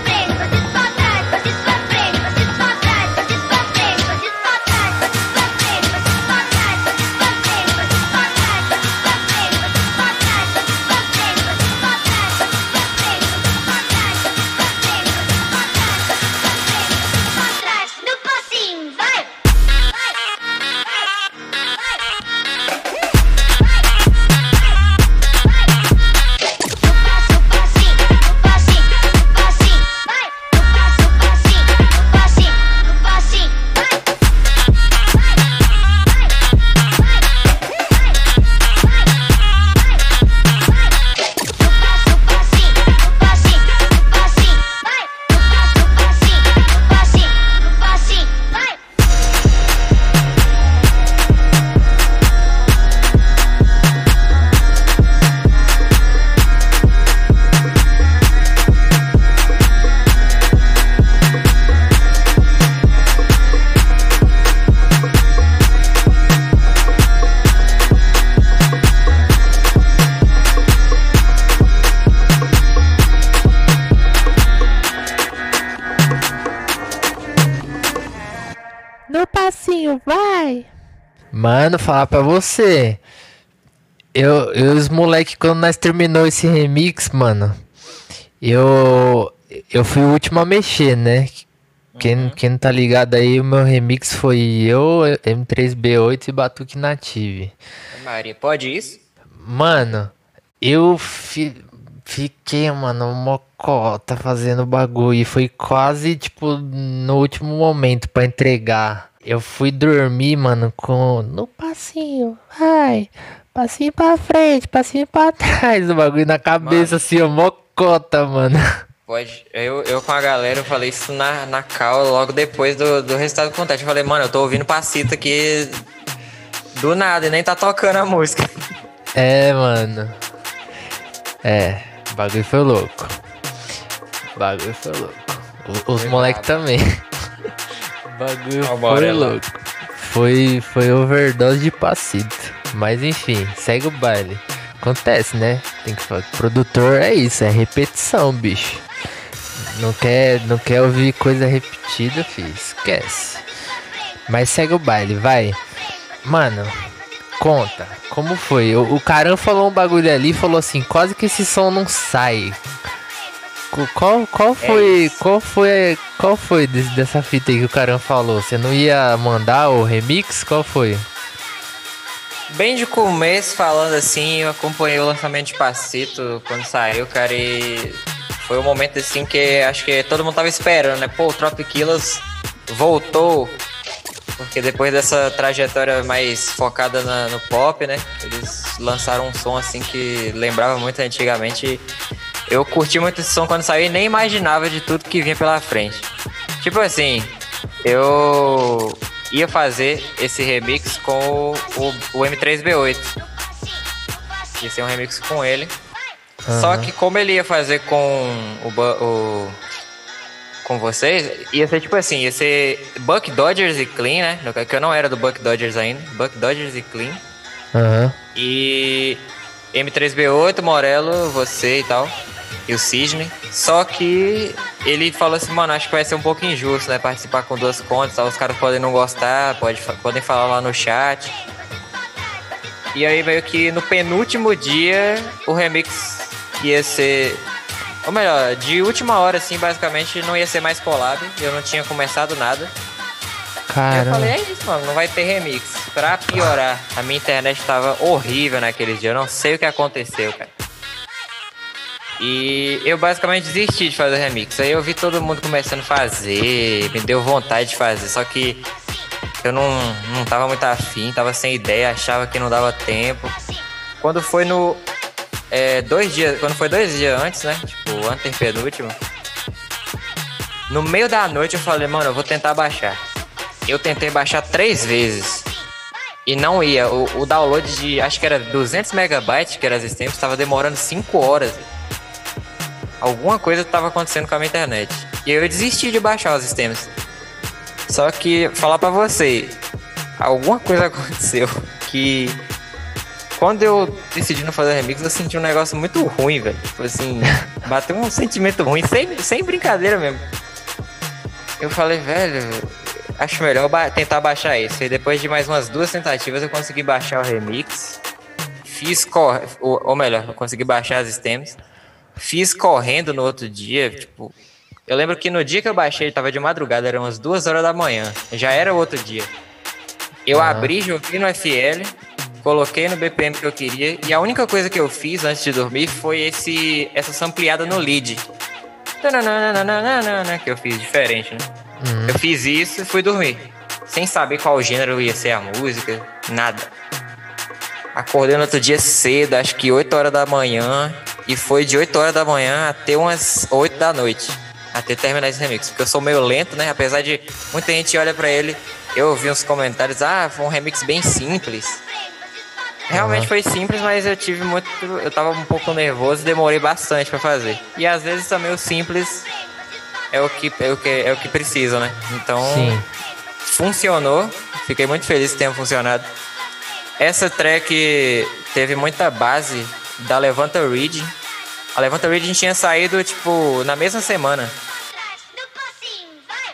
Falar pra você. Eu, eu os moleque, quando nós terminou esse remix, mano, eu eu fui o último a mexer, né? Quem, quem não tá ligado aí, o meu remix foi eu, M3B8 e Batuque Native. Maria, pode isso? Mano, eu fi- fiquei, mano, mocota fazendo bagulho. E foi quase, tipo, no último momento pra entregar. Eu fui dormir, mano, com. No passinho, vai. Passinho pra frente, passinho pra trás. O bagulho na cabeça, assim, ó, mocota, mano. Pode. Eu, eu com a galera, eu falei isso na, na cal logo depois do, do resultado do contest. Eu falei, mano, eu tô ouvindo passito aqui do nada e nem tá tocando a música. É, mano. É, o bagulho foi louco. O bagulho foi louco. O- Os moleques também. Bagulho foi louco. Foi, foi overdose de passito. Mas enfim, segue o baile. Acontece, né? Tem que falar. Produtor é isso, é repetição, bicho. Não quer, não quer ouvir coisa repetida, filho. Esquece. Mas segue o baile, vai. Mano, conta, como foi? O, o Caran falou um bagulho ali, falou assim, quase que esse som não sai. Qual, qual foi, isso. qual foi, qual foi dessa fita aí que o Caran falou? Você não ia mandar o remix? Qual foi? Bem de começo, falando assim, eu acompanhei o lançamento de Passito quando saiu, cara, e foi um momento assim que acho que todo mundo tava esperando, né? Pô, o Trop Killers voltou, porque depois dessa trajetória mais focada na- no pop, né? Eles lançaram um som assim que lembrava muito antigamente. Eu curti muito esse som quando saiu e nem imaginava de tudo que vinha pela frente. Tipo assim, eu ia fazer esse remix com o, o, o M3B8. Ia ser um remix com ele. Só Aham. que como ele ia fazer com o, o com vocês, ia ser tipo assim, ia ser Buck Dodgers e Clean, né? Que eu não era do Buck Dodgers ainda. Buck Dodgers e Clean. Aham. E M3B8, Morello, você e tal. E o Cisne. Só que ele falou assim, mano, acho que vai ser um pouco injusto, né? Participar com duas contas, os caras podem não gostar, pode, podem falar lá no chat. E aí veio que no penúltimo dia o remix ia ser. Ou melhor, de última hora, assim, basicamente não ia ser mais collab. Eu não tinha começado nada. Eu Caramba. falei, é isso, mano, não vai ter remix. Pra piorar, a minha internet tava horrível naquele dia. Eu não sei o que aconteceu, cara. E eu basicamente desisti de fazer remix. Aí eu vi todo mundo começando a fazer, me deu vontade de fazer, só que eu não, não tava muito afim, tava sem ideia, achava que não dava tempo. Quando foi no. é, dois dias. Quando foi dois dias antes, né? Tipo, antepenúltimo. No meio da noite eu falei, mano, eu vou tentar baixar. Eu tentei baixar três vezes. E não ia. O, o download de, acho que era 200 megabytes, que era as stems, estava demorando 5 horas. Alguma coisa estava acontecendo com a minha internet. E eu desisti de baixar os stems. Só que, falar pra você, alguma coisa aconteceu que... Quando eu decidi não fazer remix, eu senti um negócio muito ruim, velho. Tipo assim, bateu um sentimento ruim, sem, sem brincadeira mesmo. Eu falei, velho, acho melhor ba- tentar baixar esse. E depois de mais umas duas tentativas, eu consegui baixar o remix. Fiz ou, ou melhor, eu consegui baixar as stems. Fiz correndo no outro dia, tipo. Eu lembro que no dia que eu baixei, tava de madrugada, eram umas duas horas da manhã. Já era o outro dia. Eu Ah. abri, joguei no FL, coloquei no BPM que eu queria, e a única coisa que eu fiz antes de dormir foi esse essa sampleada no lead. Que eu fiz diferente, né? Uhum. Eu fiz isso e fui dormir. Sem saber qual gênero ia ser a música, nada. Acordei no outro dia cedo, acho que 8 horas da manhã. E foi de 8 horas da manhã até umas 8 da noite. Até terminar esse remix. Porque eu sou meio lento, né? Apesar de muita gente olha pra ele, eu ouvi uns comentários, ah, foi um remix bem simples. Realmente Aham. foi simples, mas eu tive muito. Eu tava um pouco nervoso e demorei bastante pra fazer. E às vezes também o simples é o que, é o que, é o que precisa, né? Então Sim. funcionou. Fiquei muito feliz que tenha funcionado. Essa track teve muita base da Levanta Reading. A Levanta Reading tinha saído, tipo, na mesma semana.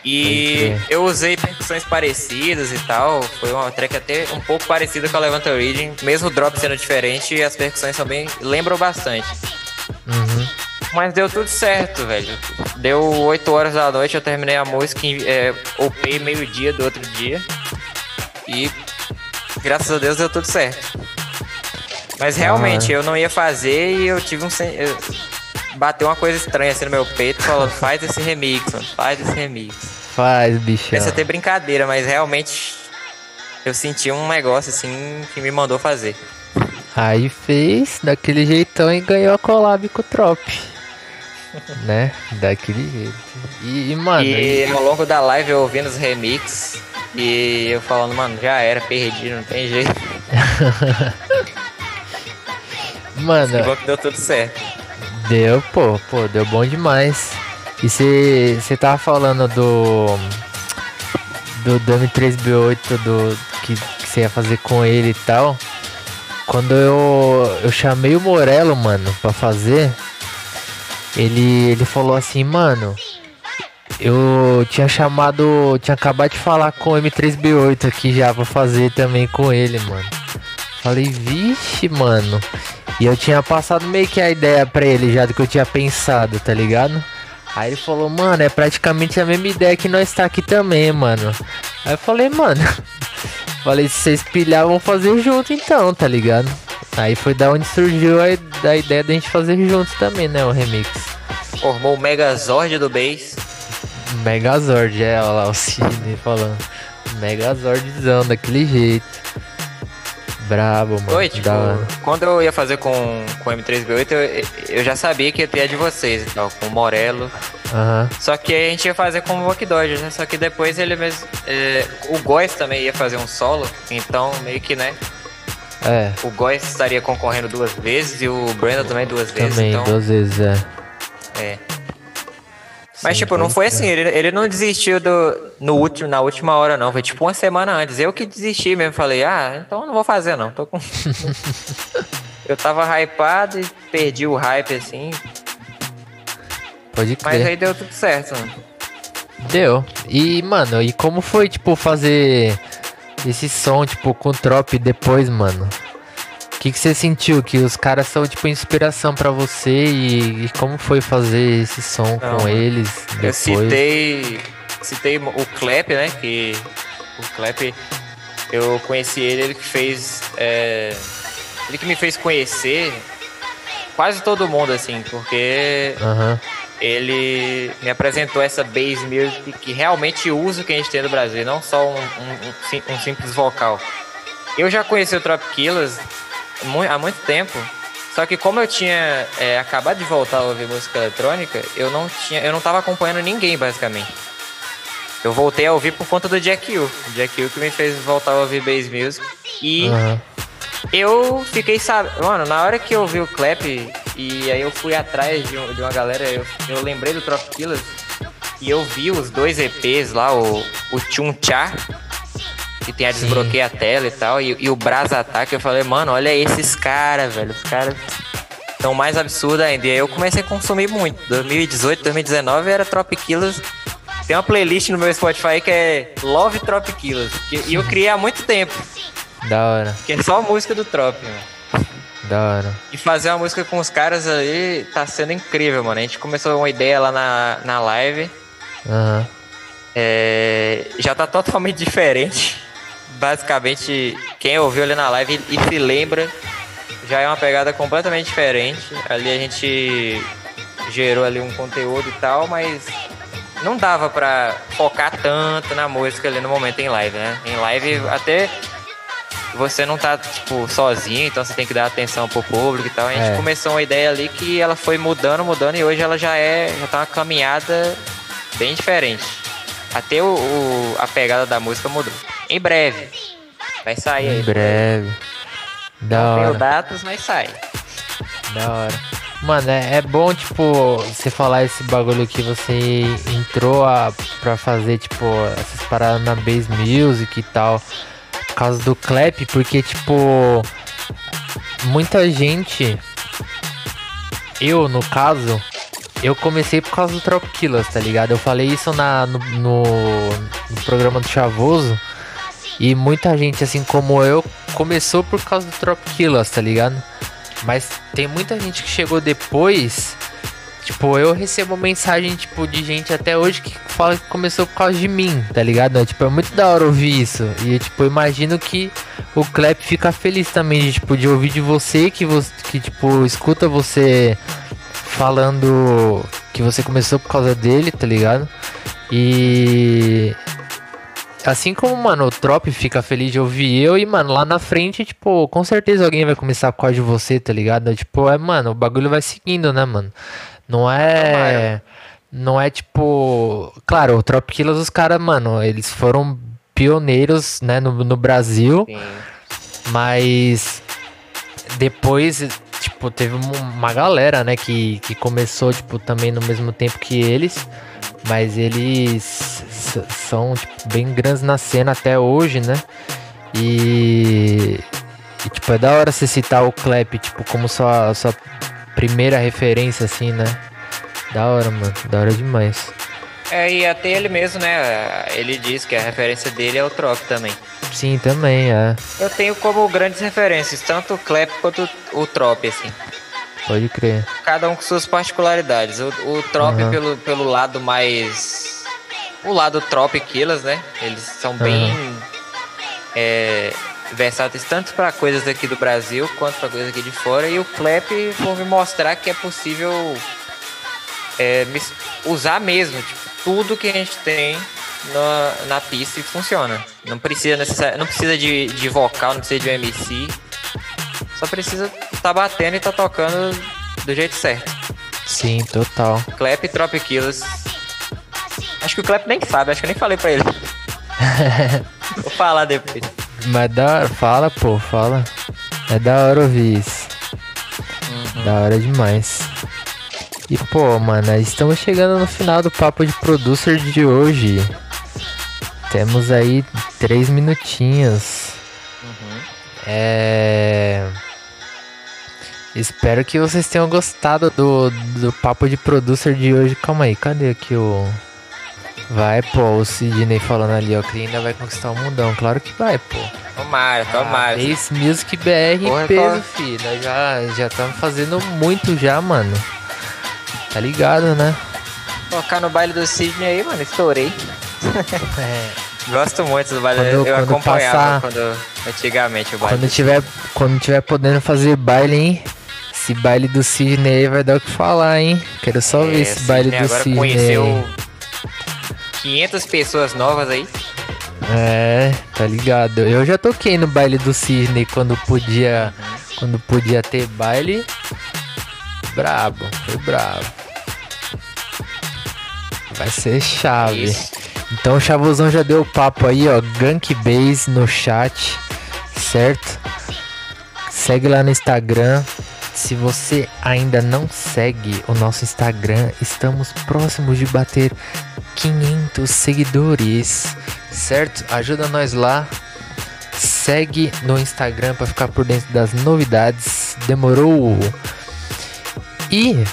E eu usei percussões parecidas e tal. Foi uma track até um pouco parecida com a Levanta Reading. Mesmo o drop sendo diferente, as percussões também lembram bastante. Uhum. Mas deu tudo certo, velho. Deu 8 horas da noite, eu terminei a música, é, upei meio-dia do outro dia. E graças a Deus deu tudo certo. Mas realmente, eu não ia fazer e eu tive um. eu- Bateu uma coisa estranha assim no meu peito, falando: faz esse remix, mano, faz esse remix. Faz, bichão. Pensa até brincadeira, mas realmente eu senti um negócio assim que me mandou fazer. Aí fez daquele jeitão e ganhou a collab com o Trop. né? Daquele jeito. E, e, mano, E e- ao longo da live eu ouvindo os remix e eu falando, mano, já era, perdi, não tem jeito. mano, Que deu tudo certo. Deu, pô, pô, deu bom demais. E você tava falando do. Do, do M3B8 do, que você ia fazer com ele e tal. Quando eu, eu chamei o Morello, mano, pra fazer, ele, ele falou assim, mano. Eu tinha chamado. Tinha acabado de falar com o M3B8 aqui já pra fazer também com ele, mano. Falei, vixe, mano. E eu tinha passado meio que a ideia pra ele já do que eu tinha pensado, tá ligado? Aí ele falou, mano, é praticamente a mesma ideia que nós tá aqui também, mano. Aí eu falei, mano. falei, se vocês pilhar, vamos fazer junto então, tá ligado? Aí foi da onde surgiu a, a ideia da gente fazer junto também, né? O remix. Formou o Megazord do Bass. Megazord, é, olha lá o Sidney falando. Megazordzão, daquele jeito. Brabo, mano. Oi, tipo, quando eu ia fazer com, com o M3B8, eu, eu já sabia que ia ter a de vocês e tal, com o Morello. Aham. Só que a gente ia fazer com o Walk né? Só que depois ele mesmo. é, o Góis também ia fazer um solo, então meio que, né? É, O Góis estaria concorrendo duas vezes e o Brandon também duas vezes. também, então, duas vezes, é. é. Mas, tipo, não foi assim, ele, ele não desistiu do, no último, na última hora, não. Foi tipo uma semana antes. Eu que desisti mesmo. Falei, ah, então não vou fazer, não. Tô com. eu tava hypado e perdi o hype, assim. Pode Mas crer. aí deu tudo certo, mano. Deu. E, mano, e como foi, tipo, fazer esse som, tipo, com o Trop depois, mano? O que, que você sentiu? Que os caras são, tipo, inspiração pra você e, e como foi fazer esse som Não, com eles Eu depois? citei, citei o Clap, né? Que o Clap, eu conheci ele, ele que fez. é, ele que me fez conhecer quase todo mundo, assim, porque ele me apresentou essa bass music que realmente usa o que a gente tem no Brasil, não só um, um- um sim- simples vocal. Eu já conheci o Trop Killers há muito tempo, só que como eu tinha é, acabado de voltar a ouvir música eletrônica, eu não tinha, eu não tava acompanhando ninguém basicamente. Eu voltei a ouvir por conta do Jack U. O Jack U que me fez voltar a ouvir bass music. E aham. eu fiquei sabendo. Mano, na hora que eu vi o clap e aí eu fui atrás de, um- de uma galera, eu, eu lembrei do Trop Killers e eu vi os dois EPs lá, o, o Chun Cha, que tem a desbloqueia a tela e tal, e, e o Brasa Attack. Eu falei, mano, olha esses caras, velho. Os caras são mais absurdos ainda. E aí eu comecei a consumir muito. 2018, 2019 era Trop Killers. Tem uma playlist no meu Spotify que é Love Trop Killers. que- e eu criei há muito tempo. Da hora, Que é só música do Trop, mano. da hora. E fazer uma música com os caras ali tá sendo incrível, mano. A gente começou uma ideia lá na, na live. Aham. é, já tá totalmente diferente. Basicamente, quem ouviu ali na live e se lembra, já é uma pegada completamente diferente. Ali a gente gerou ali um conteúdo e tal, mas não dava pra focar tanto na música ali no momento em live, né? Em live até você não tá, tipo, sozinho, então você tem que dar atenção pro público e tal. A gente É. começou uma ideia ali que ela foi mudando, mudando, e hoje ela já é, já tá uma caminhada bem diferente. Até o, o- a pegada da música mudou. Em breve. Vai sair aí. Em breve. Da Não hora. datas, mas sai. Da hora. Mano, é, é bom, tipo, você falar esse bagulho que você entrou a, pra fazer, tipo, essas paradas na bass music e tal. Por causa do clap, porque, tipo, muita gente. Eu, no caso, eu comecei por causa do Trop Killers, tá ligado? Eu falei isso na, no, no, no programa do Chavoso. E muita gente, assim como eu, começou por causa do Trop Killers, tá ligado? Mas tem muita gente que chegou depois. Tipo, eu recebo mensagem, tipo, de gente até hoje que fala que começou por causa de mim, tá ligado? Tipo, é muito da hora ouvir isso. E, tipo, imagino que o Clap fica feliz também, de, tipo, de ouvir de você, que, você, que, tipo, escuta você falando que você começou por causa dele, tá ligado? E Assim como, mano, o Trop fica feliz de ouvir eu e, mano, lá na frente, tipo, com certeza alguém vai começar por causa de você, tá ligado? Tipo, é, mano, o bagulho vai seguindo, né, mano? Não é. Não é tipo. Claro, o Trop Killers, os caras, mano, eles foram pioneiros, né, no, no Brasil. Sim. Mas depois, tipo, teve um- uma galera, né, que, que começou, tipo, também no mesmo tempo que eles. Mas eles são, tipo, bem grandes na cena até hoje, né? E, e, tipo, é da hora você citar o Clap, tipo, como sua, sua primeira referência, assim, né? Da hora, mano. Da hora demais. É, e até ele mesmo, né? Ele diz que a referência dele é o Trop também. Sim, também, é. Eu tenho como grandes referências, tanto o Clap quanto o Trop, assim. Pode crer. Cada um com suas particularidades. O, o Trop Aham. pelo, pelo lado mais. O lado Trop Killers, né? Eles são bem. é, versáteis tanto para coisas aqui do Brasil quanto para coisas aqui de fora. E o Clap por me mostrar que é possível é, usar mesmo, tipo, tudo que a gente tem na, na pista e funciona. Não precisa necessari- não precisa de, de vocal, não precisa de um MC. Só precisa tá batendo e tá tocando do jeito certo. Sim, total. Clap e Trop Killers. Acho que o Clap nem sabe, acho que eu nem falei pra ele. Vou falar depois. Mas da hora, fala, pô, fala. É da hora ouvir isso. Da hora demais. E pô, mano, estamos chegando no final do papo de producer de hoje. Temos aí três minutinhos. É. Espero que vocês tenham gostado do, do papo de producer de hoje. Calma aí, cadê aqui o. Vai, pô, o Sidney falando ali, ó, que ainda vai conquistar o mundão. Claro que vai, pô. Tomara, tomara. Ace Music BR Porra, peso, qual- filho. Nós já já estamos fazendo muito já, mano. Tá ligado, né? Tocar no baile do Sidney aí, mano, estourei. É, Gosto muito do baile. Quando- eu quando acompanhava passar- quando antigamente o baile. quando tiver quando tiver podendo fazer baile, hein? Esse baile do Sidney aí vai dar o que falar, hein? Quero só ver É, esse baile do agora Sidney. conheceu aí. 500 pessoas novas aí. É, tá ligado. Eu já toquei no baile do Sidney quando podia. Quando podia ter baile. Brabo, foi brabo. Vai ser chave. Isso. Então o Chavosão já deu o papo aí, ó. Gank Base no chat, certo? Segue lá no Instagram. Se você ainda não segue o nosso Instagram, estamos próximos de bater 500 seguidores, certo? Ajuda nós lá. Segue no Instagram para ficar por dentro das novidades. Demorou? E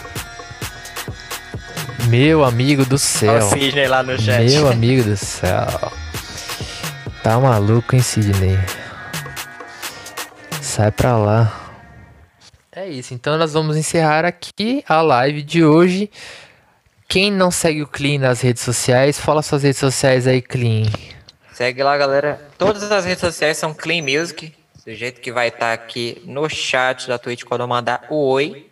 meu amigo do Olha céu. o Sidney lá no chat. Meu amigo do céu. Tá maluco, hein, Sidney? Sai pra lá. É isso, então nós vamos encerrar aqui a live de hoje. Quem não segue o Clean nas redes sociais, fala suas redes sociais aí, Clean. Segue lá, galera. Todas as redes sociais são Clean Music. Do jeito que vai estar aqui no chat da Twitch quando eu mandar o oi.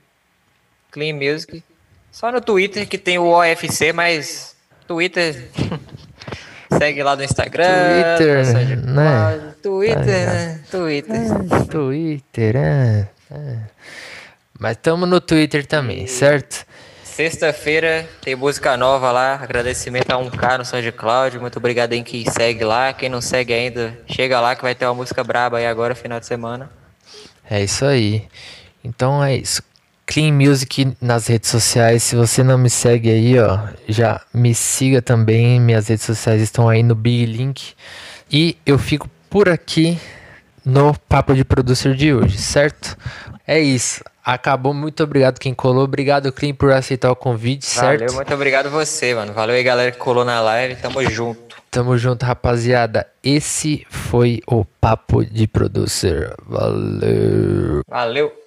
Clean Music. Só no Twitter que tem o OFC, mas Twitter. Segue lá no Instagram. Twitter, né? Twitter, Tá né? Twitter. Twitter, é. É. Mas tamo no Twitter também, certo? Sexta-feira tem música nova lá. Agradecimento a 1K no SoundCloud. Muito obrigado em quem segue lá. Quem não segue ainda, chega lá que vai ter uma música braba aí agora, final de semana. É isso aí. Então é isso. Clean Music nas redes sociais. Se você não me segue aí, ó, já me siga também. Minhas redes sociais estão aí no Big Link. E eu fico por aqui no Papo de Producer de hoje, certo? É isso. Acabou. Muito obrigado quem colou. Obrigado, Clean, por aceitar o convite, certo? Valeu, muito obrigado você, mano. Valeu aí, galera que colou na live. Tamo junto. Tamo junto, rapaziada. Esse foi o Papo de Producer. Valeu. Valeu.